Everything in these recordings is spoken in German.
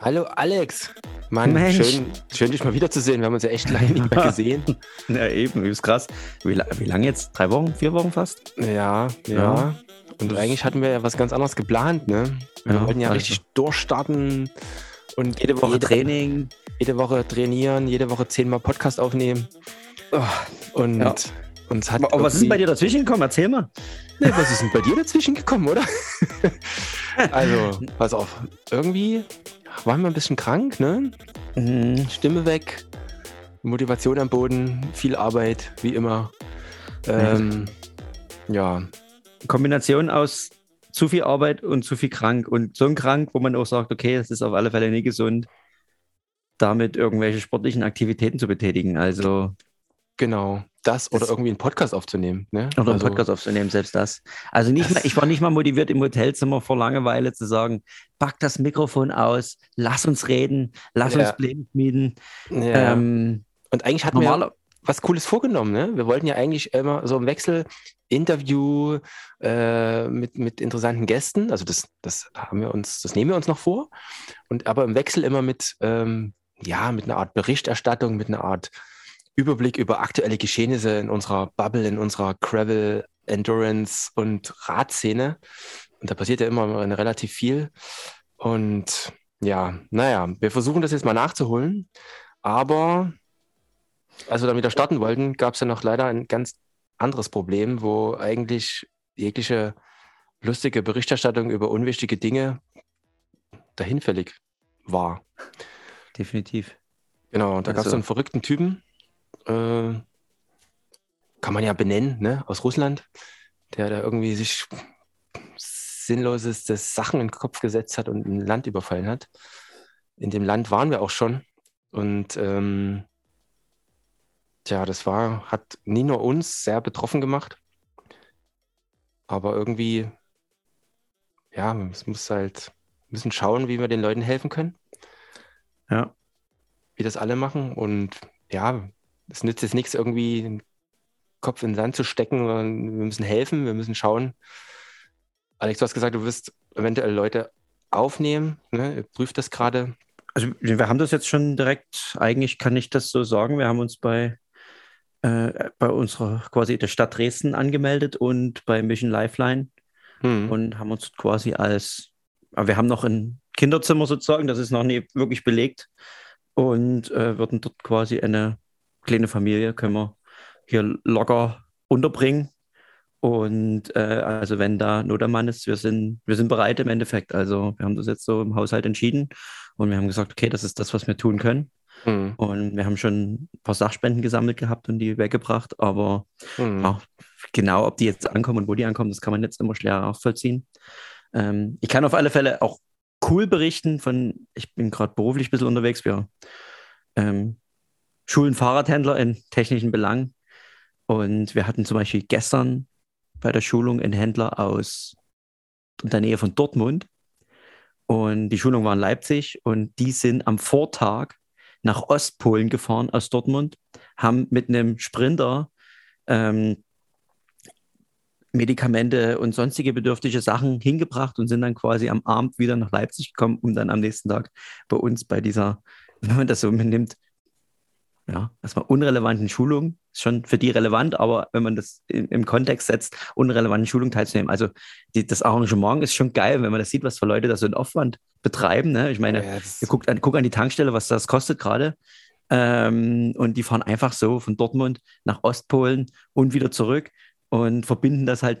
Hallo Alex. Mann, Mensch. schön, schön dich mal wiederzusehen. Wir haben uns ja echt lange nicht mehr gesehen. Ja, eben, ist krass. Wie, wie lange jetzt? Drei Wochen? Vier Wochen fast? Ja, ja. Ja. Und Das- eigentlich hatten wir ja was ganz anderes geplant, ne? Wir Ja, wollten ja also. richtig durchstarten und Jede Woche jede, Training. jede Woche trainieren, jede Woche zehnmal Podcast aufnehmen. Und Ja. Uns hat. Aber, was ist denn bei dir dazwischen gekommen? Erzähl mal. Nee, was ist denn bei dir dazwischen gekommen, oder? also, pass auf. Irgendwie waren wir ein bisschen krank, ne? Mhm. Stimme weg, Motivation am Boden, viel Arbeit, wie immer. Ähm, ja, Kombination aus zu viel Arbeit und zu viel krank. Und so ein krank, wo man auch sagt, okay, das ist auf alle Fälle nicht gesund, damit irgendwelche sportlichen Aktivitäten zu betätigen. Also, genau. Das oder Das- irgendwie einen Podcast aufzunehmen. Ne? oder einen Also, Podcast aufzunehmen, selbst das. Also nicht Das- mal, ich war nicht mal motiviert im Hotelzimmer vor Langeweile zu sagen, pack das Mikrofon aus, lass uns reden, lass Ja. uns Pläne schmieden. Ja. Ähm, Und eigentlich hatten wir was Cooles vorgenommen. Ne? Wir wollten ja eigentlich immer so im Wechsel Interview äh, mit, mit interessanten Gästen. Also das, das haben wir uns, das nehmen wir uns noch vor. Und aber im Wechsel immer mit, ähm, ja, mit einer Art Berichterstattung, mit einer Art Überblick über aktuelle Geschehnisse in unserer Bubble, in unserer Gravel, Endurance und Radszene. Und da passiert ja immer relativ viel. Und ja, naja, wir versuchen das jetzt mal nachzuholen. Aber als wir dann wieder starten wollten, gab es ja noch leider ein ganz anderes Problem, wo eigentlich jegliche lustige Berichterstattung über unwichtige Dinge dahinfällig war. definitiv. Genau, und da gab es Also- so einen verrückten Typen, äh, kann man ja benennen, ne, aus Russland, der da irgendwie sich sinnloseste Sachen in den Kopf gesetzt hat und ein Land überfallen hat. In dem Land waren wir auch schon. Und ähm, tja, das war, hat nie nur uns sehr betroffen gemacht, aber irgendwie, ja, es muss halt, wir müssen schauen, wie wir den Leuten helfen können Ja. wie das alle machen. Und ja, es nützt jetzt nichts, irgendwie den Kopf in den Sand zu stecken, sondern wir müssen helfen, wir müssen schauen. Alex, du hast gesagt, du wirst eventuell Leute aufnehmen. Ne? Ihr prüft das gerade. Also wir haben das jetzt schon direkt, eigentlich kann ich das so sagen, wir haben uns bei, äh, bei unserer quasi der Stadt Dresden angemeldet und bei Mission Lifeline Hm. und haben uns quasi als, aber wir haben noch ein Kinderzimmer sozusagen, das ist noch nie wirklich belegt und äh, würden dort quasi eine kleine Familie, können wir hier locker unterbringen. Und äh, also wenn da Not am Mann ist, wir sind, wir sind bereit im Endeffekt. Also wir haben das jetzt so im Haushalt entschieden und wir haben gesagt, okay, das ist das, was wir tun können. Hm. Und wir haben schon ein paar Sachspenden gesammelt gehabt und die weggebracht, aber Hm. ja, genau, ob die jetzt ankommen und wo die ankommen, das kann man jetzt immer schwer nachvollziehen. Ähm, ich kann auf alle Fälle auch cool berichten von, ich bin gerade beruflich ein bisschen unterwegs, wir ähm, schulen Fahrradhändler in technischen Belangen. Und wir hatten zum Beispiel gestern bei der Schulung einen Händler aus der Nähe von Dortmund. Und die Schulung war in Leipzig und die sind am Vortag nach Ostpolen gefahren aus Dortmund, haben mit einem Sprinter ähm, Medikamente und sonstige bedürftige Sachen hingebracht und sind dann quasi am Abend wieder nach Leipzig gekommen, um dann am nächsten Tag bei uns bei dieser, wenn man das so nimmt, ja, erstmal unrelevanten Schulung, ist schon für die relevant, aber wenn man das im, im Kontext setzt, unrelevanten Schulung teilzunehmen. Also die, das Arrangement ist schon geil, wenn man das sieht, was für Leute da so einen Aufwand betreiben. Ne? Ich meine, Ja, Ihr guckt an, guck an die Tankstelle, was das kostet gerade. Ähm, und die fahren einfach so von Dortmund nach Ostpolen und wieder zurück und verbinden das halt,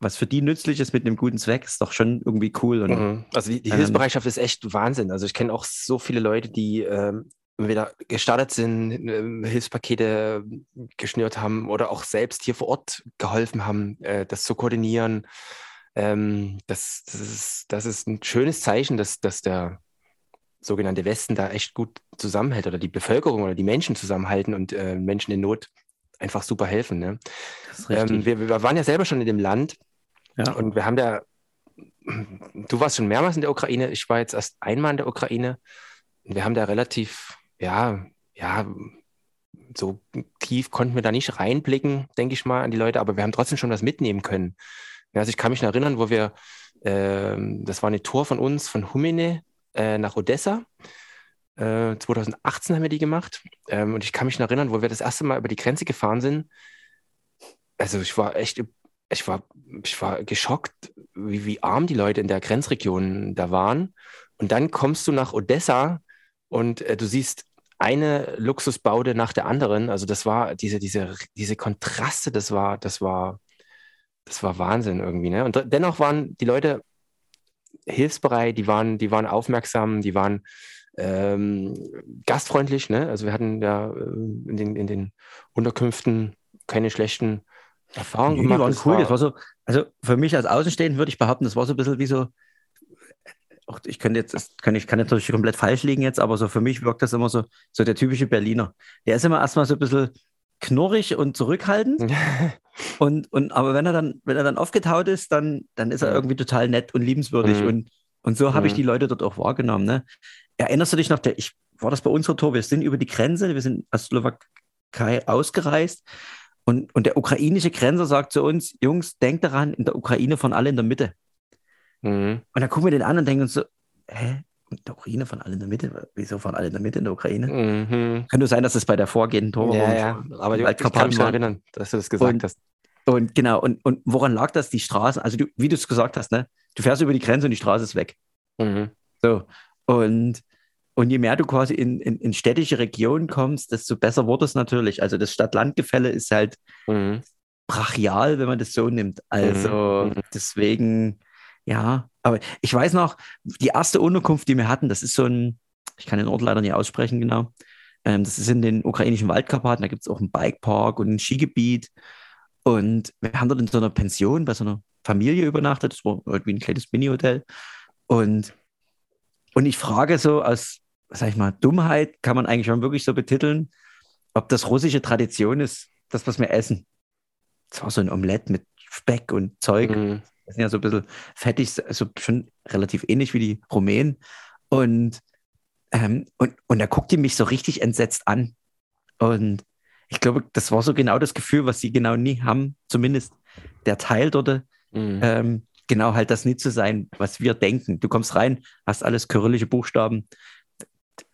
was für die nützlich ist, mit einem guten Zweck, ist doch schon irgendwie cool. Und Mhm. Also die, die Ähm, Hilfsbereitschaft ist echt Wahnsinn. Also ich kenne auch so viele Leute, die ähm, entweder gestartet sind, ähm, Hilfspakete geschnürt haben oder auch selbst hier vor Ort geholfen haben, äh, das zu koordinieren. Ähm, das, das, ist, das ist ein schönes Zeichen, dass, dass der sogenannte Westen da echt gut zusammenhält oder die Bevölkerung oder die Menschen zusammenhalten und äh, Menschen in Not einfach super helfen. Ne? Ähm, wir, wir waren ja selber schon in dem Land ja. und wir haben da, du warst schon mehrmals in der Ukraine, ich war jetzt erst einmal in der Ukraine. Und wir haben da relativ, ja, ja, so tief konnten wir da nicht reinblicken, denke ich mal, an die Leute, aber wir haben trotzdem schon was mitnehmen können. Also ich kann mich erinnern, wo wir, ähm, das war eine Tour von uns, von Humene äh, nach Odessa. Äh, 2018 haben wir die gemacht. Ähm, und ich kann mich erinnern, wo wir das erste Mal über die Grenze gefahren sind. Also ich war echt, ich war, ich war geschockt, wie, wie arm die Leute in der Grenzregion da waren. Und dann kommst du nach Odessa und äh, du siehst eine Luxusbaude nach der anderen. Also das war diese, diese, diese Kontraste, das war, das war, das war Wahnsinn irgendwie. Ne? Und dennoch waren die Leute hilfsbereit, die waren, die waren aufmerksam, die waren ähm, gastfreundlich. Ne? Also wir hatten ja äh, in den, in den Unterkünften keine schlechten Erfahrungen nee, gemacht. Die waren das cool. War, das war so, also für mich als Außenstehend würde ich behaupten, das war so ein bisschen wie so, auch ich könnte jetzt, das kann, ich kann jetzt natürlich komplett falsch liegen jetzt, aber so für mich wirkt das immer so, so der typische Berliner. Der ist immer erstmal so ein bisschen knurrig und zurückhaltend. und, und, aber wenn er dann, wenn er dann aufgetaut ist, dann, dann ist er irgendwie total nett und liebenswürdig. Mhm. Und, und so habe mhm. ich die Leute dort auch wahrgenommen. Ne? Erinnerst du dich noch, der, ich, war das bei unserer Tour? Wir sind über die Grenze, wir sind aus Slowakei ausgereist. Und, und der ukrainische Grenzer sagt zu uns, Jungs, denkt daran, in der Ukraine von alle in der Mitte. Mhm. Und dann gucken wir den an und denken uns so, hä? In der Ukraine von alle in der Mitte? Wieso von alle in der Mitte in der Ukraine? Mhm. Könnte sein, dass es bei der vorgehenden Tor ja, ja. aber ich kann mich erinnern, dass du das gesagt und, hast. Und genau, und, und woran lag das? Die Straße, also du, wie du es gesagt hast, ne? Du fährst über die Grenze und die Straße ist weg. Mhm. So. Und, und je mehr du quasi in, in, in städtische Regionen kommst, desto besser wurde es natürlich. Also das Stadt-Land-Gefälle ist halt mhm. brachial, wenn man das so nimmt. Also mhm. deswegen ja, aber ich weiß noch, die erste Unterkunft, die wir hatten, das ist so ein, ich kann den Ort leider nicht aussprechen genau. Ähm, das ist in den ukrainischen Waldkarpaten, da gibt es auch einen Bikepark und ein Skigebiet. Und wir haben dort in so einer Pension bei so einer Familie übernachtet. Das war irgendwie ein kleines Mini-Hotel. Und, und ich frage so aus, sag ich mal, Dummheit kann man eigentlich schon wirklich so betiteln, ob das russische Tradition ist, das, was wir essen. Das war so ein Omelett mit Speck und Zeug. Mhm. Das sind ja so ein bisschen fettig, also schon relativ ähnlich wie die Rumänen. Und, ähm, und, und da guckt die mich so richtig entsetzt an. Und ich glaube, das war so genau das Gefühl, was sie genau nie haben, zumindest der Teil dort. Mhm. Ähm, genau halt das nie zu sein, was wir denken. Du kommst rein, hast alles kyrillische Buchstaben.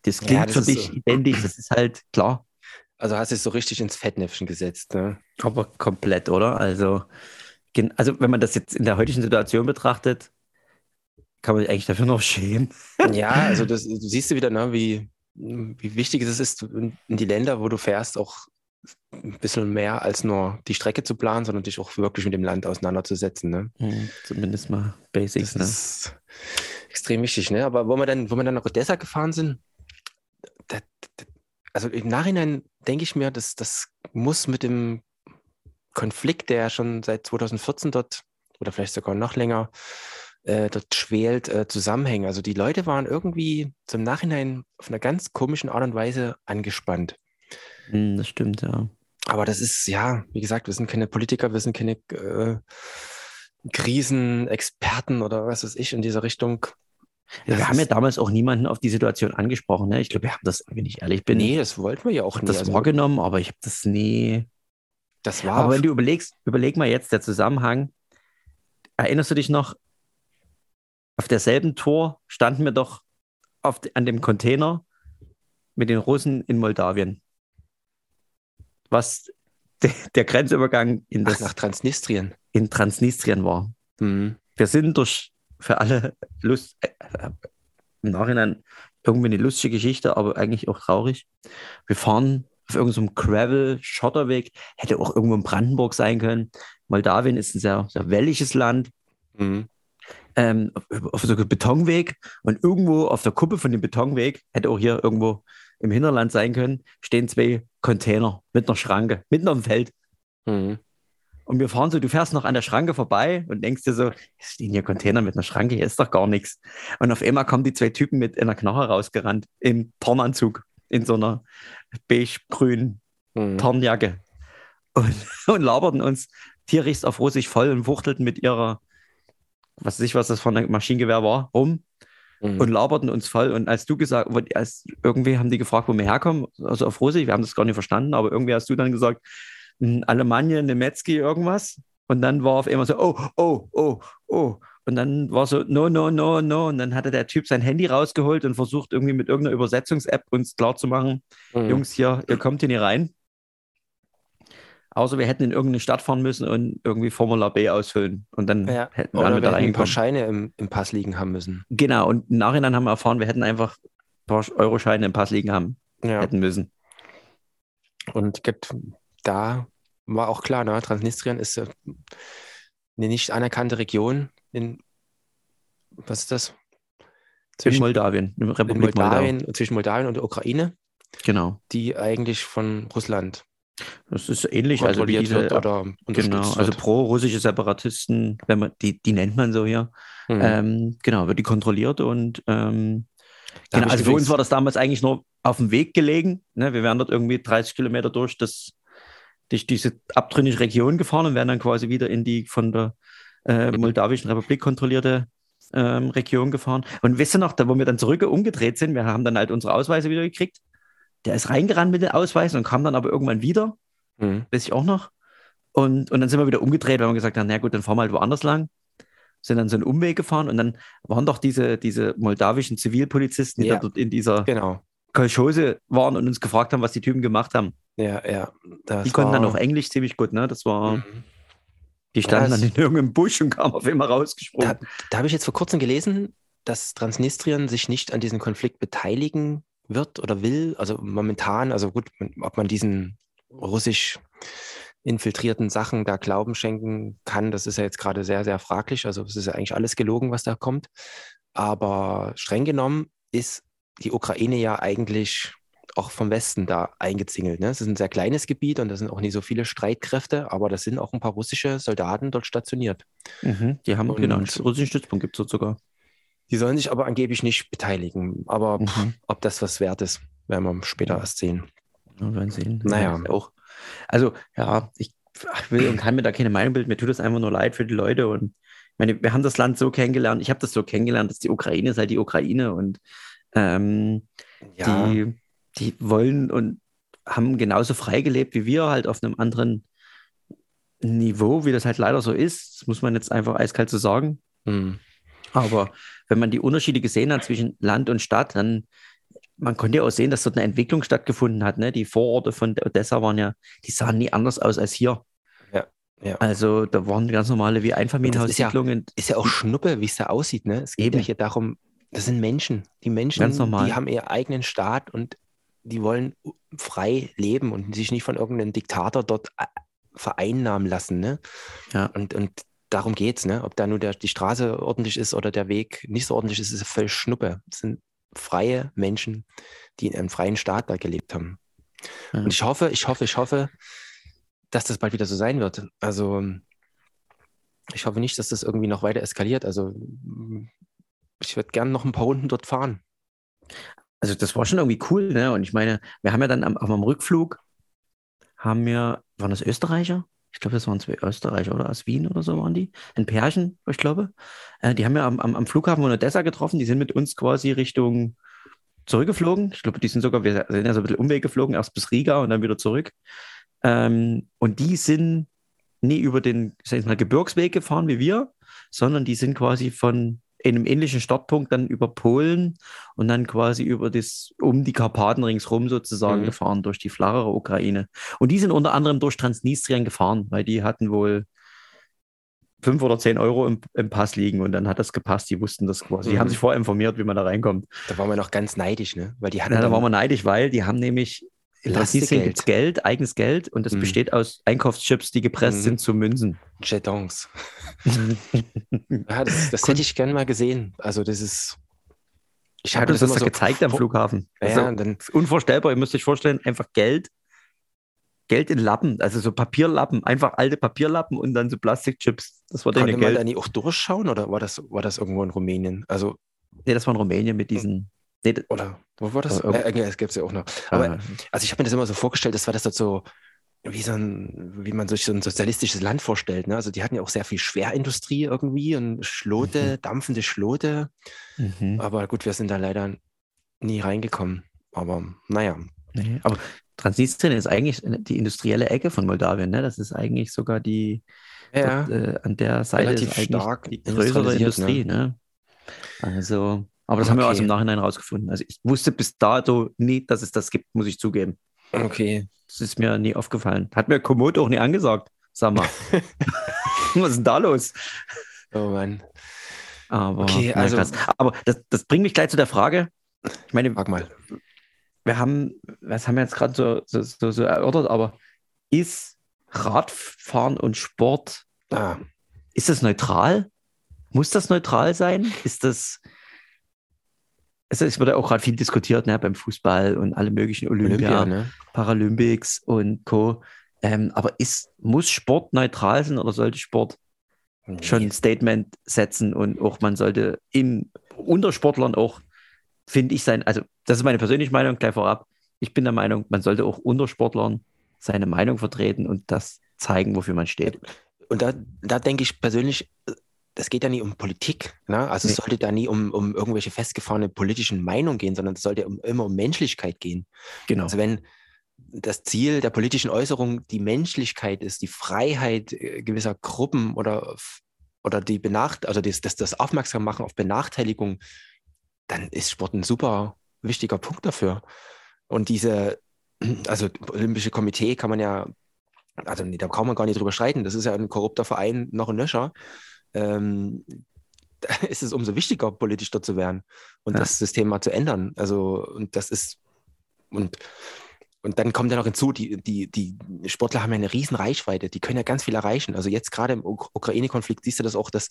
Das klingt ja, das für dich so. identisch, das ist halt klar. Also hast du es so richtig ins Fettnäpfchen gesetzt. Ne? Aber komplett, oder? Also also wenn man das jetzt in der heutigen Situation betrachtet, kann man sich eigentlich dafür noch schämen. Ja, also das, du siehst du wieder, ne, wie, wie wichtig es ist, in die Länder, wo du fährst, auch ein bisschen mehr als nur die Strecke zu planen, sondern dich auch wirklich mit dem Land auseinanderzusetzen. Ne? Mhm, zumindest mal Basics. Das ne? ist extrem wichtig. Ne? Aber wo wir dann, wo wir dann nach Odessa gefahren sind, das, das, also im Nachhinein denke ich mir, dass das muss mit dem Konflikt, der schon seit 2014 dort oder vielleicht sogar noch länger äh, dort schwelt, äh, zusammenhängen. Also die Leute waren irgendwie zum Nachhinein auf einer ganz komischen Art und Weise angespannt. Mm, das stimmt, ja. Aber das ist, ja, wie gesagt, wir sind keine Politiker, wir sind keine äh, Krisenexperten oder was weiß ich in dieser Richtung. Ja, wir haben ja damals auch niemanden auf die Situation angesprochen. Ne? Ich glaube, wir haben das, wenn ich ehrlich bin. Nee, das wollten wir ja auch nie. das also, wahrgenommen, aber ich habe das nie das war. Aber wenn du überlegst, überleg mal jetzt der Zusammenhang. Erinnerst du dich noch? Auf derselben Tour standen wir doch auf, an dem Container mit den Russen in Moldawien. Was de, der Grenzübergang in das, Ach, nach Transnistrien. In Transnistrien war. Mhm. Wir sind durch für alle Lust, äh, äh, im Nachhinein irgendwie eine lustige Geschichte, aber eigentlich auch traurig. Wir fahren auf irgendeinem so Gravel-Schotterweg. Hätte auch irgendwo in Brandenburg sein können. Moldawien ist ein sehr, sehr welliges Land. Mhm. Ähm, auf, auf so einem Betonweg und irgendwo auf der Kuppe von dem Betonweg, hätte auch hier irgendwo im Hinterland sein können, stehen zwei Container mit einer Schranke, mitten auf dem Feld. Mhm. Und wir fahren so, du fährst noch an der Schranke vorbei und denkst dir so, es stehen hier Container mit einer Schranke, hier ist doch gar nichts. Und auf einmal kommen die zwei Typen mit einer Knarre rausgerannt im Tornanzug in so einer beige-grünen mhm. Tarnjacke und, und laberten uns tierisch auf Russisch voll und wuchtelten mit ihrer, was weiß ich, was das von einem Maschinengewehr war, rum mhm. und laberten uns voll. Und als du gesagt, als irgendwie haben die gefragt, wo wir herkommen, also auf Russisch, wir haben das gar nicht verstanden, aber irgendwie hast du dann gesagt, Alemannia, Nemetzki, irgendwas. Und dann war auf einmal so, oh, oh, oh, oh. Und dann war so, no, no, no, no. Und dann hatte der Typ sein Handy rausgeholt und versucht irgendwie mit irgendeiner Übersetzungs-App uns klarzumachen, mhm. Jungs, hier, ihr kommt hier nicht rein. Außer wir hätten in irgendeine Stadt fahren müssen und irgendwie Formular B ausfüllen. Und dann ja. hätten wir Oder wir ein paar Scheine im, im Pass liegen haben müssen. Genau. Und im Nachhinein haben wir erfahren, wir hätten einfach ein paar Euroscheine im Pass liegen haben ja. hätten müssen. Und da war auch klar, ne? Transnistrien ist eine nicht anerkannte Region in, was ist das? Zwischen in Moldawien, in Republik in Moldawien, Moldau. zwischen Moldawien und der Ukraine. Genau. Die eigentlich von Russland das ist ähnlich, also wie diese, genau, also pro-russische Separatisten, wenn man die, die nennt man so hier, mhm. ähm, genau, wird die kontrolliert und ähm, genau, also für uns war das damals eigentlich nur auf dem Weg gelegen. Ne? Wir wären dort irgendwie 30 Kilometer durch das durch diese abtrünnige Region gefahren und wären dann quasi wieder in die von der äh, Moldawischen Republik kontrollierte ähm, Region gefahren. Und wisst ihr noch, da wo wir dann zurück umgedreht sind, wir haben dann halt unsere Ausweise wieder gekriegt. Der ist reingerannt mit den Ausweisen und kam dann aber irgendwann wieder. Mhm. Weiß ich auch noch. Und, und dann sind wir wieder umgedreht, weil wir gesagt haben, na gut, dann fahren wir halt woanders lang. Sind dann so einen Umweg gefahren und dann waren doch diese, diese moldawischen Zivilpolizisten, die ja. da dort in dieser genau. Kolchose waren und uns gefragt haben, was die Typen gemacht haben. Ja, ja. die konnten dann auch Englisch ziemlich gut, ne? Das war. Mhm. Die standen das, dann in irgendeinem Busch und kamen auf einmal rausgesprungen. Da, da habe ich jetzt vor kurzem gelesen, dass Transnistrien sich nicht an diesem Konflikt beteiligen wird oder will. Also momentan, also gut, ob man diesen russisch infiltrierten Sachen da Glauben schenken kann, das ist ja jetzt gerade sehr, sehr fraglich. Also es ist ja eigentlich alles gelogen, was da kommt. Aber streng genommen ist die Ukraine ja eigentlich auch vom Westen da eingezingelt. Ne? Es ist ein sehr kleines Gebiet und da sind auch nicht so viele Streitkräfte, aber da sind auch ein paar russische Soldaten dort stationiert. Mhm, die haben, und genau, einen russischen Stützpunkt gibt es dort sogar. Die sollen sich aber angeblich nicht beteiligen. Aber mhm. pff, ob das was wert ist, werden wir später erst sehen. Wir werden sehen. Naja. auch. Also, ja, ich will und kann mir da keine Meinung bilden. Mir tut es einfach nur leid für die Leute. Und ich meine, wir haben das Land so kennengelernt. Ich habe das so kennengelernt, dass die Ukraine ist halt die Ukraine und ähm, ja. die, die wollen und haben genauso frei gelebt wie wir, halt auf einem anderen Niveau, wie das halt leider so ist. Das muss man jetzt einfach eiskalt so sagen. Mhm. Aber wenn man die Unterschiede gesehen hat zwischen Land und Stadt, dann man konnte ja auch sehen, dass dort eine Entwicklung stattgefunden hat. Ne? Die Vororte von Odessa waren ja, die sahen nie anders aus als hier. Ja, ja. Also da waren ganz normale wie Einfamilienhaussiedlungen. Ist, ja, ist ja auch Schnuppe, wie es da aussieht. Ne? Es geht Eben. ja hier darum, das sind Menschen. Die Menschen, die haben ihren eigenen Staat und die wollen frei leben und sich nicht von irgendeinem Diktator dort äh, vereinnahmen lassen. Ne? Ja. Und, und darum geht es. Ne? Ob da nur der, die Straße ordentlich ist oder der Weg nicht so ordentlich ist, ist völlig Schnuppe. Das sind freie Menschen, die in einem freien Staat da gelebt haben. Ja. Und ich hoffe, ich hoffe, ich hoffe, dass das bald wieder so sein wird. Also ich hoffe nicht, dass das irgendwie noch weiter eskaliert. Also ich würde gerne noch ein paar Runden dort fahren. Also das war schon irgendwie cool, ne? Und ich meine, wir haben ja dann am, am Rückflug, haben wir, waren das Österreicher? Ich glaube, das waren zwei Österreicher oder aus Wien oder so waren die. Ein Pärchen, ich glaube. Äh, die haben wir am, am, am, Flughafen von Odessa getroffen. Die sind mit uns quasi Richtung zurückgeflogen. Ich glaube, die sind sogar, wir sind ja so ein bisschen Umweg geflogen, erst bis Riga und dann wieder zurück. Ähm, und die sind nie über den, sag ich mal, Gebirgsweg gefahren wie wir, sondern die sind quasi von in einem ähnlichen Startpunkt dann über Polen und dann quasi über das, um die Karpaten ringsrum sozusagen mhm. gefahren, durch die flachere Ukraine. Und die sind unter anderem durch Transnistrien gefahren, weil die hatten wohl fünf oder zehn Euro im, im, Pass liegen und dann hat das gepasst. Die wussten das quasi. Die haben mhm. sich vorher informiert, wie man da reinkommt. Da waren wir noch ganz neidisch, ne? Weil die hatten ja, da waren wir neidisch, weil die haben nämlich Transnistrien gibt Geld, eigenes Geld und das mhm. besteht aus Einkaufschips, die gepresst mhm. sind zu Münzen. Jetons. ja, das, das hätte ich gerne mal gesehen. Also das ist. Ich habe das, das so gezeigt am Flughafen. Ja, also, dann, unvorstellbar. Ihr müsst euch vorstellen, einfach Geld, Geld in Lappen, also so Papierlappen, einfach alte Papierlappen und dann so Plastikchips. Das war Geld. man da nie auch durchschauen oder war das, war das irgendwo in Rumänien? Also Nee, das war in Rumänien mit diesen Nee, Oder wo war das? Äh, äh, es gibt es ja auch noch. Aber ah. also ich habe mir das immer so vorgestellt, das war das dort so, wie so ein, wie man sich so ein sozialistisches Land vorstellt. Ne? Also die hatten ja auch sehr viel Schwerindustrie irgendwie und Schlote, mhm. dampfende Schlote. Mhm. Aber gut, wir sind da leider nie reingekommen. Aber naja. Nee, aber Transnistrien ist eigentlich die industrielle Ecke von Moldawien. Ne? Das ist eigentlich sogar die, Ja, Dort, äh, an der Seite Relativ ist eigentlich stark die größere industrialisiert, Industrie. Ne? Also, aber das haben wir Okay. aus dem Nachhinein rausgefunden. Also ich wusste bis dato nie, dass es das gibt, muss ich zugeben. okay. Das ist mir nie aufgefallen. Hat mir Komodo auch nie angesagt. Sag mal. Was ist denn da los? Oh Mann. Aber, Okay, also- krass. aber das, das bringt mich gleich zu der Frage. Ich meine, Frag mal. wir haben, das haben wir jetzt gerade so, so, so, so erörtert, aber ist Radfahren und Sport, Ah, ist das neutral? Muss das neutral sein? Ist das, also es wird ja auch gerade viel diskutiert, ne, beim Fußball und alle möglichen Olympia, Olympia, ne? Paralympics und Co. Ähm, aber ist, muss Sport neutral sein oder sollte Sport schon ein Statement setzen und auch man sollte im, unter Sportlern auch, finde ich, sein, also das ist meine persönliche Meinung, gleich vorab. Ich bin der Meinung, man sollte auch unter Sportlern seine Meinung vertreten und das zeigen, wofür man steht. Und da, da denke ich persönlich, das geht ja nie um Politik. Ne? Also es Nee. sollte da nie um, um irgendwelche festgefahrene politischen Meinungen gehen, sondern es sollte um, immer um Menschlichkeit gehen. Genau. Also wenn das Ziel der politischen Äußerung die Menschlichkeit ist, die Freiheit äh, gewisser Gruppen oder, oder die Benacht also das, das, das Aufmerksam machen auf Benachteiligung, dann ist Sport ein super wichtiger Punkt dafür. Und diese, also Olympische Komitee kann man ja, also nee, da kann man gar nicht drüber streiten, das ist ja ein korrupter Verein noch ein Löscher. Ähm, ist es umso wichtiger, politisch dort zu werden und Ja. das System mal zu ändern. Also, und das ist, und, und dann kommt ja noch hinzu, die, die, die Sportler haben ja eine riesen Reichweite, die können ja ganz viel erreichen. Also jetzt gerade im Uk- Ukraine-Konflikt siehst du das auch, dass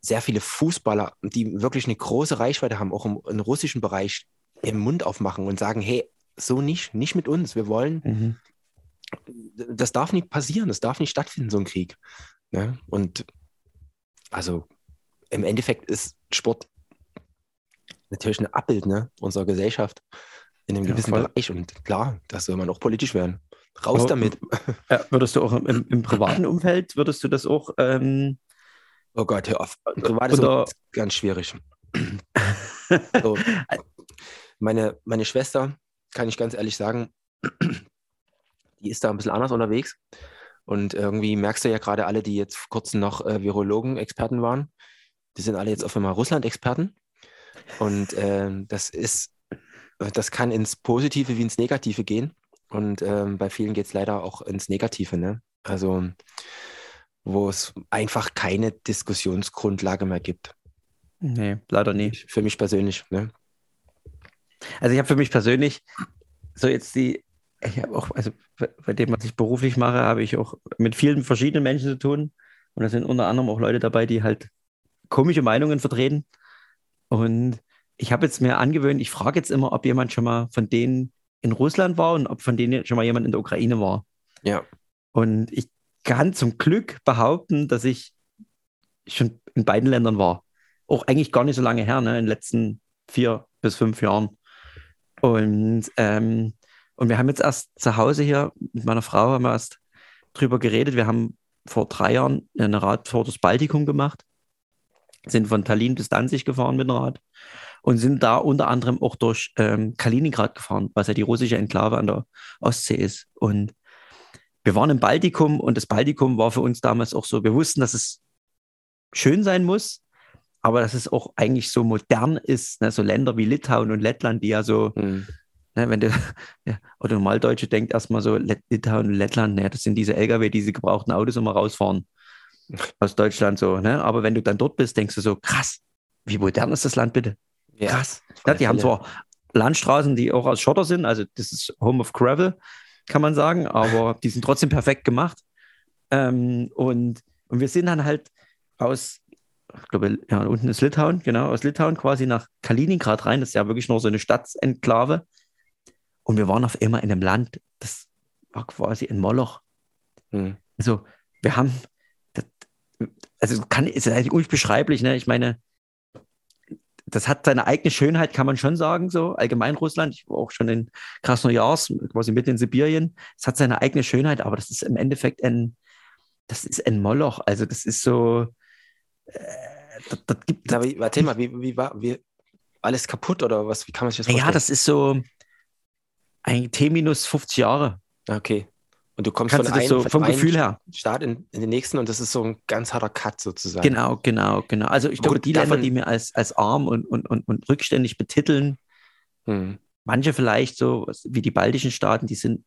sehr viele Fußballer, die wirklich eine große Reichweite haben, auch im, im russischen Bereich, den Mund aufmachen und sagen, hey, so nicht, nicht mit uns. Wir wollen, Mhm. das darf nicht passieren, das darf nicht stattfinden, so ein Krieg. Ne? Und also im Endeffekt ist Sport natürlich ein Abbild ne, unserer Gesellschaft in einem Ja, gewissen voll. Bereich. Und klar, da soll man auch politisch werden. Raus Aber- damit. Ja, würdest du auch im, im privaten Umfeld, würdest du das auch, ähm, Oh Gott, hör auf. Privates Oder- Umfeld ist ganz schwierig. So, meine, meine Schwester, kann ich ganz ehrlich sagen, die ist da ein bisschen anders unterwegs. Und irgendwie merkst du ja gerade alle, die jetzt kurzem noch äh, Virologen-Experten waren, die sind alle jetzt auf einmal Russland-Experten. Und ähm, das ist, das kann ins Positive wie ins Negative gehen. Und ähm, bei vielen geht es leider auch ins Negative. Ne? Also, wo es einfach keine Diskussionsgrundlage mehr gibt. nee, leider nicht. Für mich persönlich. Ne? Also ich habe für mich persönlich so jetzt die, ich habe auch, also bei dem, was ich beruflich mache, habe ich auch mit vielen verschiedenen Menschen zu tun. Und da sind unter anderem auch Leute dabei, die halt komische Meinungen vertreten. Und ich habe jetzt mir angewöhnt, ich frage jetzt immer, ob jemand schon mal von denen in Russland war und ob von denen schon mal jemand in der Ukraine war. Ja. Und ich kann zum Glück behaupten, dass ich schon in beiden Ländern war. Auch eigentlich gar nicht so lange her, ne? in den letzten vier bis fünf Jahren. Und, ähm, und wir haben jetzt erst zu Hause hier mit meiner Frau haben wir erst drüber geredet. Wir haben vor drei Jahren eine Radtour durchs Baltikum gemacht, sind von Tallinn bis Danzig gefahren mit dem Rad und sind da unter anderem auch durch ähm, Kaliningrad gefahren, was ja die russische Enklave an der Ostsee ist. Und wir waren im Baltikum und das Baltikum war für uns damals auch so, wir wussten, dass es schön sein muss, aber dass es auch eigentlich so modern ist, ne? so Länder wie Litauen und Lettland, die ja so, Hm. Ne, wenn der ja, oder Normaldeutsche denkt erstmal so, Litauen und Lettland, ne, das sind diese Lkw, diese gebrauchten Autos immer rausfahren aus Deutschland so, ne? Aber wenn du dann dort bist, denkst du so, krass, wie modern ist das Land bitte? Ja, Krass. Ja, die haben zwar Landstraßen, die auch aus Schotter sind, also das ist Home of Gravel, kann man sagen, aber die sind trotzdem perfekt gemacht. Ähm, und, und wir sind dann halt aus, ich glaube, ja, unten ist Litauen, genau, aus Litauen quasi nach Kaliningrad rein. Das ist ja wirklich nur so eine Stadtenklave. Und wir waren auf einmal in einem Land, das war quasi ein Moloch. Hm. Also, wir haben, das, also kann, ist eigentlich unbeschreiblich, ne? Ich meine, das hat seine eigene Schönheit, kann man schon sagen, so allgemein Russland. Ich war auch schon in Krasnojarsk, quasi mitten in Sibirien. Es hat seine eigene Schönheit, aber das ist im Endeffekt ein, das ist ein Moloch. Also, das ist so, äh, das, das gibt, wie, erzähl mal, wie, wie war wie, alles kaputt oder was? Wie kann man sich das ja, vorstellen? das ist so ein T minus 50 Jahre. Okay. Und du kommst Kannst von du einem, so vom Gefühl her? Start in, in den nächsten und das ist so ein ganz harter Cut sozusagen. Genau, genau, genau. Also ich glaube, die darf Länder, die mir als, als arm und, und, und, und rückständig betiteln, Hm. manche vielleicht so wie die baltischen Staaten, die sind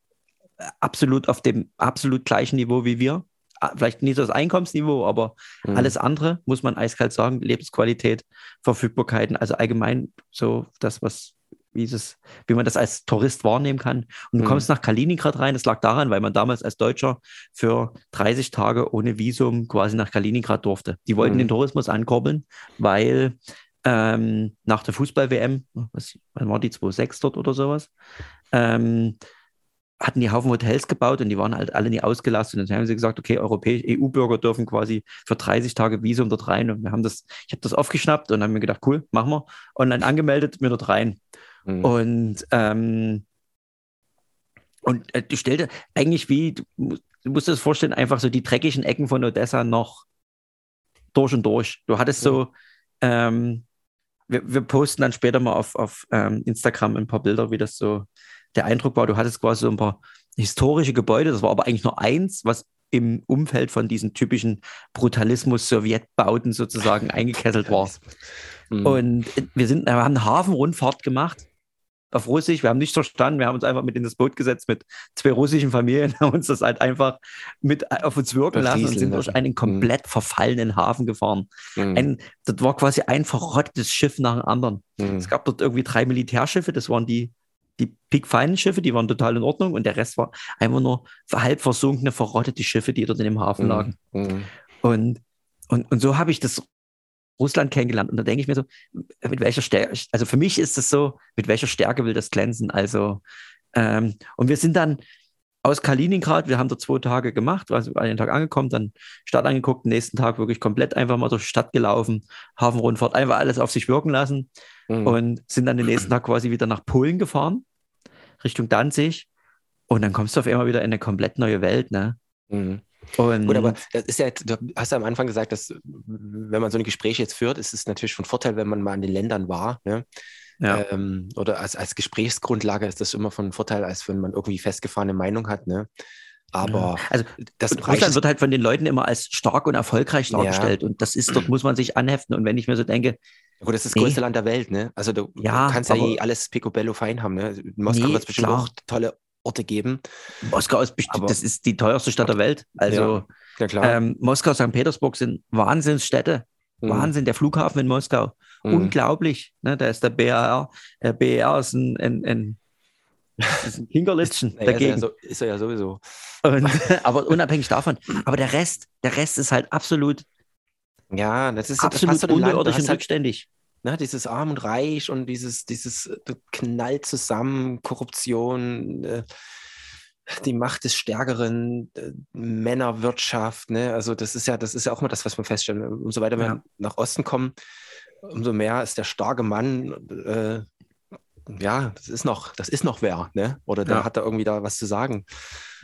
absolut auf dem absolut gleichen Niveau wie wir. Ah, Vielleicht nicht so das Einkommensniveau, aber Hm. alles andere, muss man eiskalt sagen, Lebensqualität, Verfügbarkeiten, also allgemein so das, was, wie, es, wie man das als Tourist wahrnehmen kann. Und du Mhm. kommst nach Kaliningrad rein, das lag daran, weil man damals als Deutscher für 30 Tage ohne Visum quasi nach Kaliningrad durfte. Die wollten Mhm. den Tourismus ankurbeln, weil ähm, nach der Fußball-WM, was, wann war die 2.6 dort oder sowas, ähm, hatten die Haufen Hotels gebaut und die waren halt alle nie ausgelastet. Und dann haben sie gesagt, okay, europäische EU-Bürger dürfen quasi für 30 Tage Visum dort rein. Und wir haben das, ich habe das aufgeschnappt und haben mir gedacht, cool, machen wir. Online angemeldet, mir dort rein. Hm. Und, ähm, und äh, du stellte eigentlich wie, du, musst- du musst dir das vorstellen, einfach so die dreckigen Ecken von Odessa noch durch und durch. Du hattest so, ähm, wir, wir posten dann später mal auf, auf ähm, Instagram ein paar Bilder, wie das so der Eindruck war. Du hattest quasi so ein paar historische Gebäude, das war aber eigentlich nur eins, was im Umfeld von diesen typischen Brutalismus-Sowjetbauten sozusagen eingekesselt war. Hm. Und äh, wir sind, wir haben eine Hafenrundfahrt gemacht auf Russisch. Wir haben nichts verstanden. Wir haben uns einfach mit in das Boot gesetzt mit zwei russischen Familien, haben uns das halt einfach mit auf uns wirken lassen und sind durch einen komplett verfallenen Hafen gefahren. Hm. Ein, das war quasi ein verrottetes Schiff nach dem anderen. Hm. Es gab dort irgendwie drei Militärschiffe, das waren die, die pickfeinen Schiffe, die waren total in Ordnung und der Rest war einfach nur halb versunkene, verrottete Schiffe, die dort in dem Hafen lagen. Hm. Und, und, und so habe ich das Russland kennengelernt. Und da denke ich mir so, mit welcher Stärke, also für mich ist es so, mit welcher Stärke will das glänzen? Also, ähm, und wir sind dann aus Kaliningrad, wir haben dort zwei Tage gemacht, also einen Tag angekommen, dann Stadt angeguckt, nächsten Tag wirklich komplett einfach mal durch die Stadt gelaufen, Hafenrundfahrt, einfach alles auf sich wirken lassen Hm. und sind dann den nächsten Tag quasi wieder nach Polen gefahren, Richtung Danzig. Und dann kommst du auf einmal wieder in eine komplett neue Welt, ne? Hm. Und Gut, aber das ist ja, du hast ja am Anfang gesagt, dass wenn man so ein Gespräch jetzt führt, ist es natürlich von Vorteil, wenn man mal in den Ländern war. Ne? ja, Ähm, oder als, als Gesprächsgrundlage ist das immer von Vorteil, als wenn man irgendwie festgefahrene Meinung hat. Ne? Aber also das Russland wird halt von den Leuten immer als stark und erfolgreich Ja. dargestellt. Und das ist, dort muss man sich anheften. Und wenn ich mir so denke, Gut, das ist das Nee. größte Land der Welt, ne? Also du Ja, kannst ja eh alles picobello fein haben, ne? Moskau Nee, wird es bestimmt klar. auch tolle Orte geben. Moskau ist bestimmt, das ist die teuerste Stadt der Welt. Also Ja, klar. ähm, Moskau, St. Petersburg sind Wahnsinnsstädte. Mhm. Wahnsinn, der Flughafen in Moskau. Mhm. Unglaublich. Ne? Da ist der BAR. Der BAR ist ein, ein, ein, ist ein Kinkerlitzchen Naja, dagegen. Ist, er ja so, ist er ja sowieso. Und, aber unabhängig davon. Aber der Rest, der Rest ist halt absolut, Ja, das ist absolut hast und halt, rückständig. Ne, dieses Arm und Reich und dieses, dieses äh, knallt zusammen, Korruption, äh, die Macht des Stärkeren, äh, Männerwirtschaft, ne? Also das ist ja, das ist ja auch immer das, was wir feststellen. Umso weiter wir Ja. nach Osten kommen, umso mehr ist der starke Mann, äh, ja, das ist noch, das ist noch wer, ne? Oder der Ja. hat da irgendwie da was zu sagen.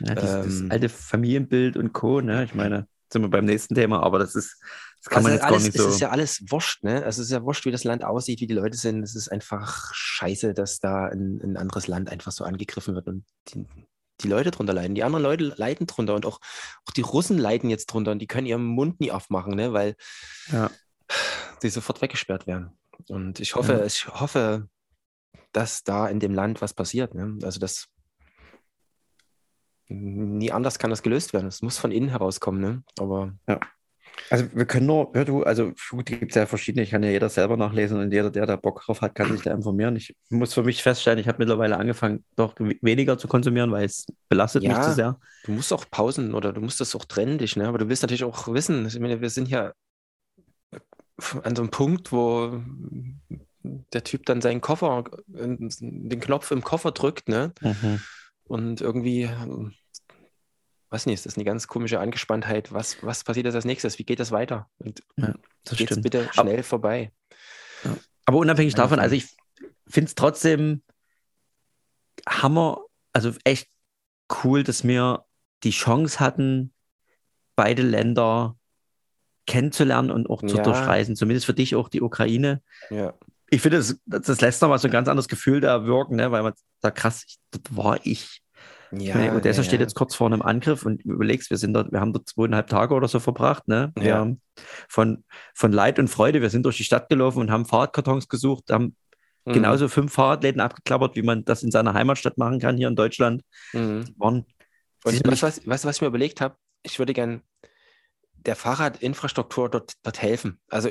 Ja, das, das Ähm, alte Familienbild und Co. Ne? Ich meine, sind wir beim nächsten Thema, aber das ist, das kann man Also jetzt alles, gar nicht Es so. ist ja alles wurscht, ne? Also es ist ja wurscht, wie das Land aussieht, wie die Leute sind. Es ist einfach scheiße, dass da ein, ein anderes Land einfach so angegriffen wird und die, die Leute drunter leiden. Die anderen Leute leiden drunter und auch, auch die Russen leiden jetzt drunter und die können ihren Mund nie aufmachen, ne? Weil ja. die sofort weggesperrt werden. Und ich hoffe, Ja. ich hoffe, dass da in dem Land was passiert. Ne? Also das nie anders kann das gelöst werden. Es muss von innen herauskommen, ne? Aber Also wir können nur, hör du, also gut, gibt es ja verschiedene, ich kann ja jeder selber nachlesen und jeder, der da Bock drauf hat, kann sich da informieren. Ich muss für mich feststellen, ich habe mittlerweile angefangen, doch we- weniger zu konsumieren, weil es belastet mich Ja. zu sehr. Du musst auch Pausen oder du musst das auch trennen dich, ne? Aber du willst natürlich auch wissen, ich meine, wir sind ja an so einem Punkt, wo der Typ dann seinen Koffer, den Knopf im Koffer drückt, ne? Und irgendwie, weiß nicht, ist das eine ganz komische Angespanntheit. Was, was passiert jetzt als nächstes? Wie geht das weiter? Und Das geht's stimmt. bitte schnell vorbei? Aber unabhängig Keine davon, also ich finde es trotzdem Hammer, also echt cool, dass wir die Chance hatten, beide Länder kennenzulernen und auch zu Ja. durchreisen. Zumindest für dich auch die Ukraine. Ja. Ich finde, das, das lässt nochmal so ein ganz anderes Gefühl da wirken, ne? weil man da krass, ich, das war ich. Ja, meine, Odessa ja, steht jetzt kurz vor einem Angriff und überlegst, wir sind dort, wir haben dort zweieinhalb Tage oder so verbracht, ne? Wir ja. haben von, von Leid und Freude, wir sind durch die Stadt gelaufen und haben Fahrradkartons gesucht, haben mhm. genauso fünf Fahrradläden abgeklappert, wie man das in seiner Heimatstadt machen kann, hier in Deutschland. Mhm. Waren und weißt du, was, was, was ich mir überlegt habe? Ich würde gern der Fahrradinfrastruktur dort, dort helfen. Also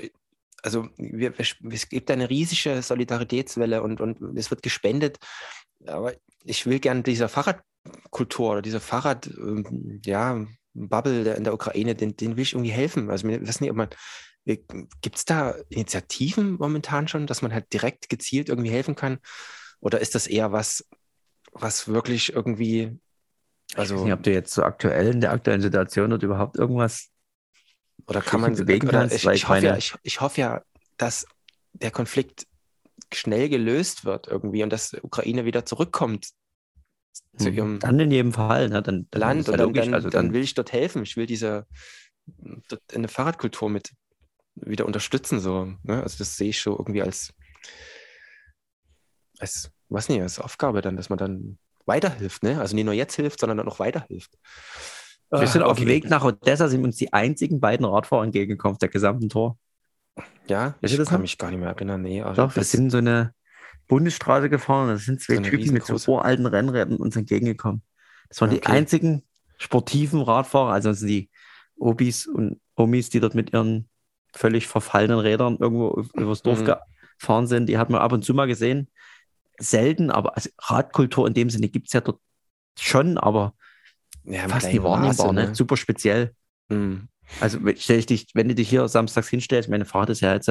also wir, es gibt eine riesige Solidaritätswelle und, und es wird gespendet. Aber ich will gerne dieser Fahrradkultur oder dieser Fahrrad, ähm, ja, Bubble in der Ukraine, den, den will ich irgendwie helfen. Also ich weiß nicht, ob man, gibt es da Initiativen momentan schon, dass man halt direkt gezielt irgendwie helfen kann? Oder ist das eher was, was wirklich irgendwie, also. Ich weiß nicht, ob du jetzt so aktuell in der aktuellen Situation dort überhaupt irgendwas oder kann man bewegen kannst, ich, ich, hoffe ja, ich, ich hoffe ja, dass der Konflikt schnell gelöst wird irgendwie und dass Ukraine wieder zurückkommt zu hm, ihrem dann in jedem Fall, ne? dann, dann Land und dann, dann, also dann, dann, will ich dort helfen. Ich will diese eine Fahrradkultur mit wieder unterstützen. So, ne? Also das sehe ich so irgendwie als, als, was nicht, als Aufgabe dann, dass man dann weiterhilft, ne? Also nicht nur jetzt hilft, sondern dann auch weiterhilft. Wir sind okay. auf dem Weg nach Odessa, sind uns die einzigen beiden Radfahrer entgegengekommen auf der gesamten Tour. Ja, ich kann noch? mich gar nicht mehr erinnern. Nee, also Doch, wir sind so eine Bundesstraße gefahren. Das sind zwei so Typen mit so uralten Rennrädern uns entgegengekommen. Das waren okay. die einzigen sportiven Radfahrer, also die Obis und Omis, die dort mit ihren völlig verfallenen Rädern irgendwo übers Dorf mhm. gefahren sind. Die hat man ab und zu mal gesehen. Selten, aber also Radkultur in dem Sinne gibt es ja dort schon, aber ja, fast nie wahrnehmbar, ne? ne? super speziell. Mhm. Also stell ich dich, wenn du dich hier samstags hinstellst, meine Fahrt ist ja jetzt.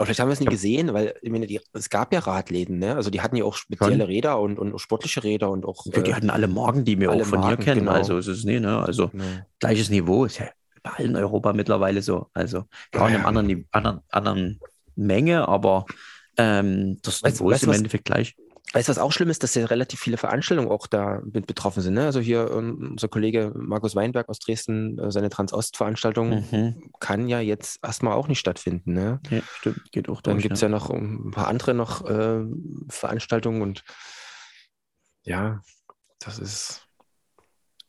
Aber vielleicht haben wir es nie gesehen, weil ich meine, die, es gab ja Radläden, ne? Also die hatten ja auch spezielle. Räder und, und sportliche Räder und auch. Ja, die äh, hatten alle Morgen, die wir auch von Marken, hier kennen. Genau. Also ist es nicht, ne? Also genau. gleiches Niveau ist ja überall in Europa mittlerweile so. Also ja, in einer anderen, anderen, anderen Menge, aber ähm, das weißt, Niveau ist im Endeffekt gleich. Weißt du, was auch schlimm ist, dass ja relativ viele Veranstaltungen auch da mit betroffen sind. Ne? Also hier um, unser Kollege Markus Weinberg aus Dresden, äh, seine Transost-Veranstaltung mhm. kann ja jetzt erstmal auch nicht stattfinden. Ne? Ja, stimmt, geht auch Dann gibt es ja. ja. noch ein paar andere noch äh, Veranstaltungen und ja, das ist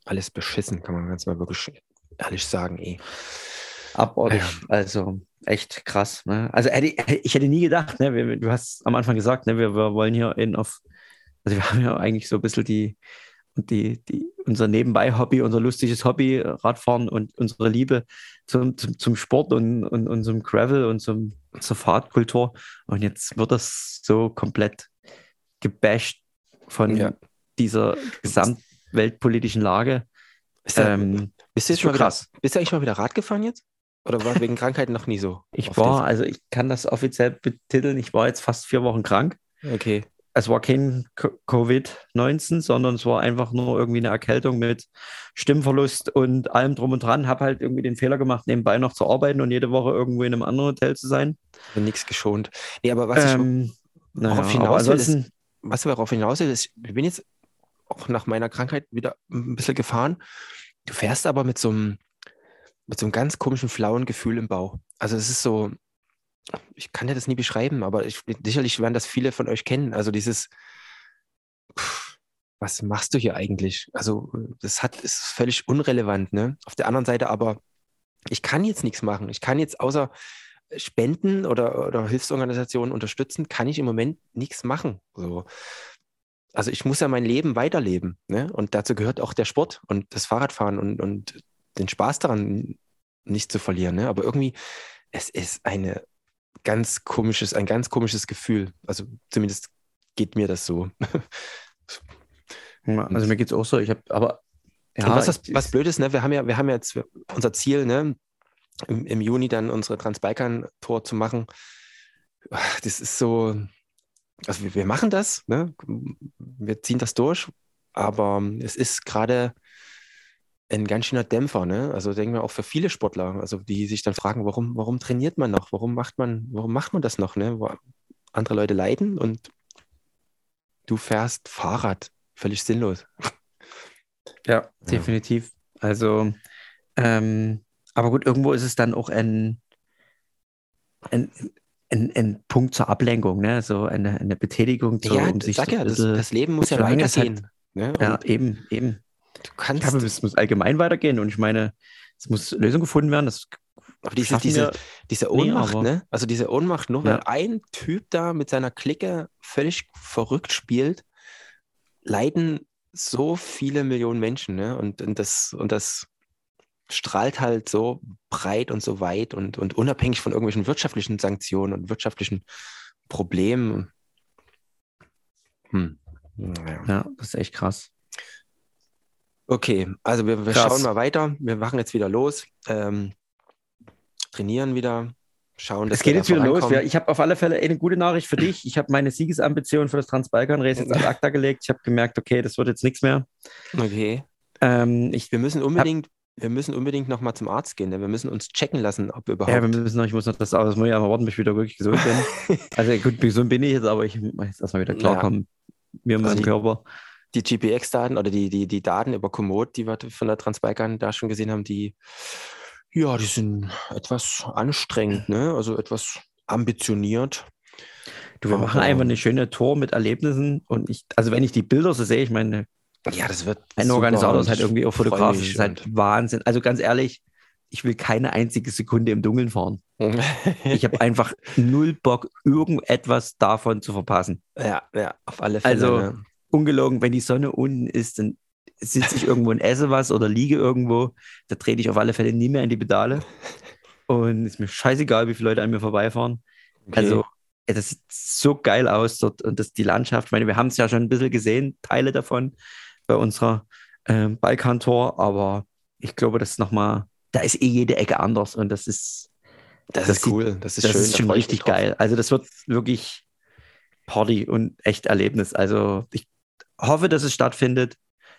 alles beschissen, kann man ganz mal wirklich ehrlich sagen, eh. Abartig. Ja. Also echt krass. Ne? Also hätte, ich hätte nie gedacht, ne? Du hast am Anfang gesagt, ne? wir, wir wollen hier in auf, also wir haben ja eigentlich so ein bisschen die, die, die, unser Nebenbei-Hobby, unser lustiges Hobby, Radfahren und unsere Liebe zum, zum, zum Sport und, und, und zum Gravel und zum, zur Fahrradkultur. Und jetzt wird das so komplett gebasht von ja. dieser gesamtweltpolitischen Lage. Ist da, ähm, bist, du jetzt schon krass. Wieder, bist du eigentlich mal wieder Rad gefahren jetzt? Oder war wegen Krankheit noch nie so? Ich war, also ich kann das offiziell betiteln, ich war jetzt fast vier Wochen krank. Okay. Es war kein Covid-19, sondern es war einfach nur irgendwie eine Erkältung mit Stimmverlust und allem drum und dran. Habe halt irgendwie den Fehler gemacht, nebenbei noch zu arbeiten und jede Woche irgendwo in einem anderen Hotel zu sein. Nichts geschont. Nee, aber was ähm, ich naja, hinaus will, ist, was darauf hinaus will, ist, ich bin jetzt auch nach meiner Krankheit wieder ein bisschen gefahren. Du fährst aber mit so einem mit so einem ganz komischen, flauen Gefühl im Bauch. Also es ist so, ich kann dir das nie beschreiben, aber ich, sicherlich werden das viele von euch kennen. Also dieses, pff, was machst du hier eigentlich? Also das hat, ist völlig unrelevant. Ne? Auf der anderen Seite aber, ich kann jetzt nichts machen. Ich kann jetzt außer Spenden oder, oder Hilfsorganisationen unterstützen, kann ich im Moment nichts machen. So. Also ich muss ja mein Leben weiterleben. Ne? Und dazu gehört auch der Sport und das Fahrradfahren und, und den Spaß daran nicht zu verlieren. Ne? Aber irgendwie, es ist eine ganz komisches, ein ganz komisches Gefühl. Also zumindest geht mir das so. also mir geht es auch so. Ich habe, aber ja, was, das, was blöd ist, ne? wir haben ja, wir haben jetzt unser Ziel, ne? Im, im Juni dann unsere Transbalkan-Tour zu machen. Das ist so, also wir, wir machen das, ne? wir ziehen das durch, aber es ist gerade ein ganz schöner Dämpfer, ne? Also denken wir auch für viele Sportler, also die sich dann fragen, warum, warum trainiert man noch? Warum macht man, warum macht man das noch, ne? Wo andere Leute leiden und du fährst Fahrrad, völlig sinnlos. Ja, definitiv. Also, ähm, aber gut, irgendwo ist es dann auch ein, ein, ein, ein Punkt zur Ablenkung, ne? So eine, eine Betätigung, zu, ja, um sich sag ja, das, das, Leben muss ja weitergehen. Ne? Ja, eben, eben. Du Ich kannst, glaube, es muss allgemein weitergehen und ich meine, es muss Lösung gefunden werden. Das aber diese, diese, diese Ohnmacht, aber- ne? Also diese Ohnmacht, nur Ja. weil ein Typ da mit seiner Clique völlig verrückt spielt, leiden so viele Millionen Menschen, ne? Und, und das, und das strahlt halt so breit und so weit und, und unabhängig von irgendwelchen wirtschaftlichen Sanktionen und wirtschaftlichen Problemen. Hm. Ja, das ist echt krass. Okay, also wir, wir schauen mal weiter. Wir machen jetzt wieder los, ähm, trainieren wieder, schauen, dass Es geht wir jetzt wieder los. Wir- Ich habe auf alle Fälle eine gute Nachricht für dich. Ich habe meine Siegesambition für das Transbalkan-Race jetzt ad acta gelegt. Ich habe gemerkt, okay, das wird jetzt nichts mehr. Okay. Ähm, ich, Wir müssen unbedingt, wir müssen unbedingt noch mal zum Arzt gehen. Denn wir müssen uns checken lassen, ob wir überhaupt. ja, wir müssen noch, ich muss noch das, das muss ich aber warten, bis ich wieder wirklich gesund bin. also gut, gesund bin ich jetzt, aber ich muss jetzt erstmal wieder klarkommen. Mir und Also meinem die- Körper. Die GPX-Daten oder die, die, die Daten über Komoot, die wir von der Transbalkan da schon gesehen haben, die, ja, die sind etwas anstrengend, ne? Also etwas ambitioniert. Du, wir machen Aber- einfach eine schöne Tour mit Erlebnissen und ich, also wenn ich die Bilder so sehe, ich meine, Ja, das wird. ein Organisator ist halt irgendwie auch freu Fotograf, das ist halt Wahnsinn. Also ganz ehrlich, ich will keine einzige Sekunde im Dunkeln fahren. Ich habe einfach null Bock, irgendetwas davon zu verpassen. ja, ja, auf alle Fälle. Also- ne? Ungelogen, wenn die Sonne unten ist, dann sitze ich irgendwo und esse was oder liege irgendwo. Da trete ich auf alle Fälle nie mehr in die Pedale. Und ist mir scheißegal, wie viele Leute an mir vorbeifahren. Okay. Also, das sieht so geil aus dort und das, die Landschaft. Ich meine, wir haben es ja schon ein bisschen gesehen, Teile davon bei unserer ähm, Balkantour, aber ich glaube, das ist nochmal, da ist eh jede Ecke anders und das ist, das, das ist sieht- cool. Das ist das schön. ist schon richtig geil. Also, das wird wirklich Party und echt Erlebnis. Also, ich hoffe, dass es stattfindet.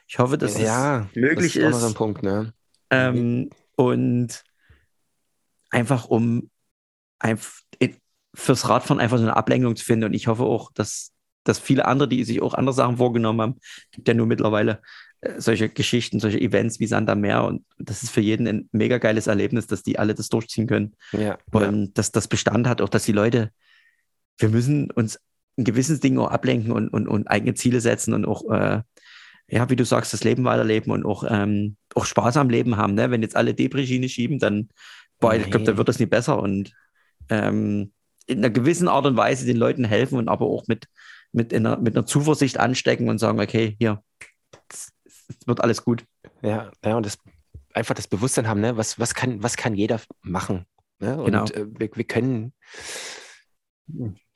Ich hoffe, dass ja, es möglich das ist. Auch ist. ein Punkt, ne? Ähm, und einfach um einf fürs Radfahren einfach so eine Ablenkung zu finden. Und ich hoffe auch, dass, dass viele andere, die sich auch andere Sachen vorgenommen haben, gibt ja nur mittlerweile äh, solche Geschichten, solche Events wie Sand am Meer. Und das ist für jeden ein mega geiles Erlebnis, dass die alle das durchziehen können. Ja, ja. Und dass das Bestand hat, auch dass die Leute, wir müssen uns ein gewisses Ding auch ablenken und, und, und eigene Ziele setzen und auch, äh, ja, wie du sagst, das Leben weiterleben und auch, ähm, auch Spaß am Leben haben. Ne? Wenn jetzt alle Depri-Schiene schieben, dann, boah, ich glaube, dann wird das nie besser. Und ähm, in einer gewissen Art und Weise den Leuten helfen und aber auch mit, mit, einer, mit einer Zuversicht anstecken und sagen, okay, hier, es, es wird alles gut. Ja, ja, und das einfach das Bewusstsein haben, ne? Was, was, kann, was kann jeder machen? Ne? Und Genau. äh, wir, wir können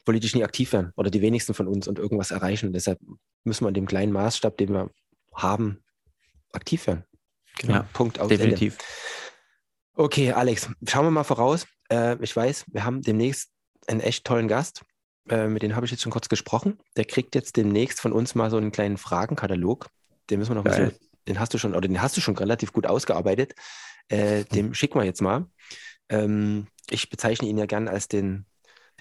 politisch nie aktiv werden oder die wenigsten von uns und irgendwas erreichen. deshalb müssen wir in dem kleinen Maßstab, den wir haben, aktiv werden. Genau. Ja, Punkt aus Ende. Definitiv. Okay, Alex, schauen wir mal voraus. Äh, ich weiß, wir haben demnächst einen echt tollen Gast. Äh, mit dem habe ich jetzt schon kurz gesprochen. Der kriegt jetzt demnächst von uns mal so einen kleinen Fragenkatalog. Den müssen wir noch ein Geil. bisschen, den hast du schon, oder den hast du schon relativ gut ausgearbeitet. Äh, dem schicken wir jetzt mal. Ähm, ich bezeichne ihn ja gern als den,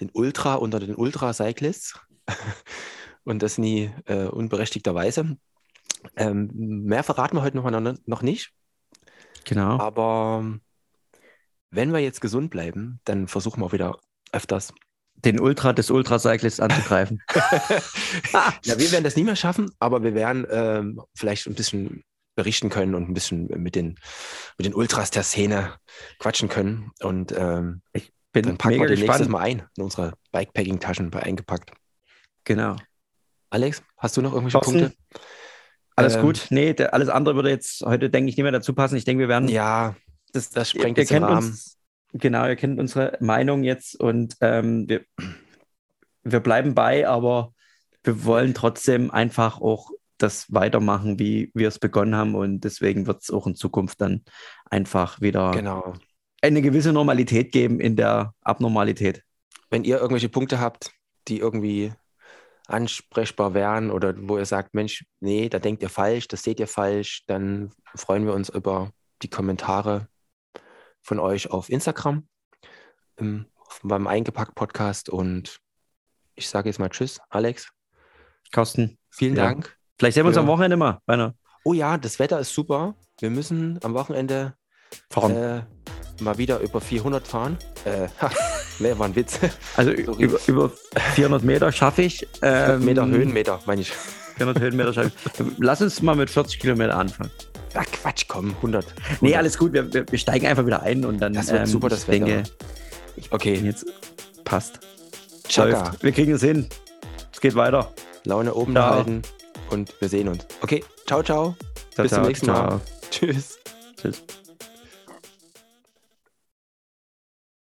den Ultra unter den Ultra-Cyclists. Und das nie äh, unberechtigterweise. Ähm, mehr verraten wir heute noch, noch nicht. Genau. Aber wenn wir jetzt gesund bleiben, dann versuchen wir wieder öfters. Den Ultra des Ultracyclists anzugreifen. Ja, wir werden das nie mehr schaffen, aber wir werden ähm, vielleicht ein bisschen berichten können und ein bisschen mit den, mit den Ultras der Szene quatschen können. Und ähm, Bin dann packen wir den nächstes gespannt. Mal ein in unsere Bikepacking-Taschen bei eingepackt. Genau. Alex, hast du noch irgendwelche Thorsten? Punkte? Alles Ähm, gut. Nee, der, alles andere würde jetzt heute, denke ich, nicht mehr dazu passen. Ich denke, wir werden. Ja, das, das sprengt ihr, jetzt kennt Rahmen. uns. Genau, ihr kennt unsere Meinung jetzt und ähm, wir, wir bleiben bei, aber wir wollen trotzdem einfach auch das weitermachen, wie wir es begonnen haben. Und deswegen wird es auch in Zukunft dann einfach wieder genau. Eine gewisse Normalität geben in der Abnormalität. Wenn ihr irgendwelche Punkte habt, die irgendwie ansprechbar wären oder wo ihr sagt, Mensch, nee, da denkt ihr falsch, das seht ihr falsch, dann freuen wir uns über die Kommentare von euch auf Instagram im, beim Eingepackt-Podcast und ich sage jetzt mal Tschüss, Alex. Carsten, Vielen Ja. Dank. vielleicht sehen wir uns Ja. am Wochenende mal. Rainer. Oh ja, das Wetter ist super. Wir müssen am Wochenende Fahren. äh, mal wieder über 400 fahren. Äh, ha, nee, war ein Witz. Also sorry. über, über 400 Meter schaffe ich. Ähm, Meter Höhenmeter, meine ich. 400 Höhenmeter schaffen. Lass uns mal mit 40 Kilometer anfangen. Ach Quatsch, komm, 100. 100. Nee, alles gut. Wir, wir, steigen einfach wieder ein und dann. Das wird super, das ich denke, Okay, jetzt passt. Chaka. Wir kriegen es hin. Es geht weiter. Laune oben Ciao. halten und wir sehen uns. Okay, ciao, ciao. Ciao, Bis zum ciao. nächsten Mal. Tschüss. Tschüss.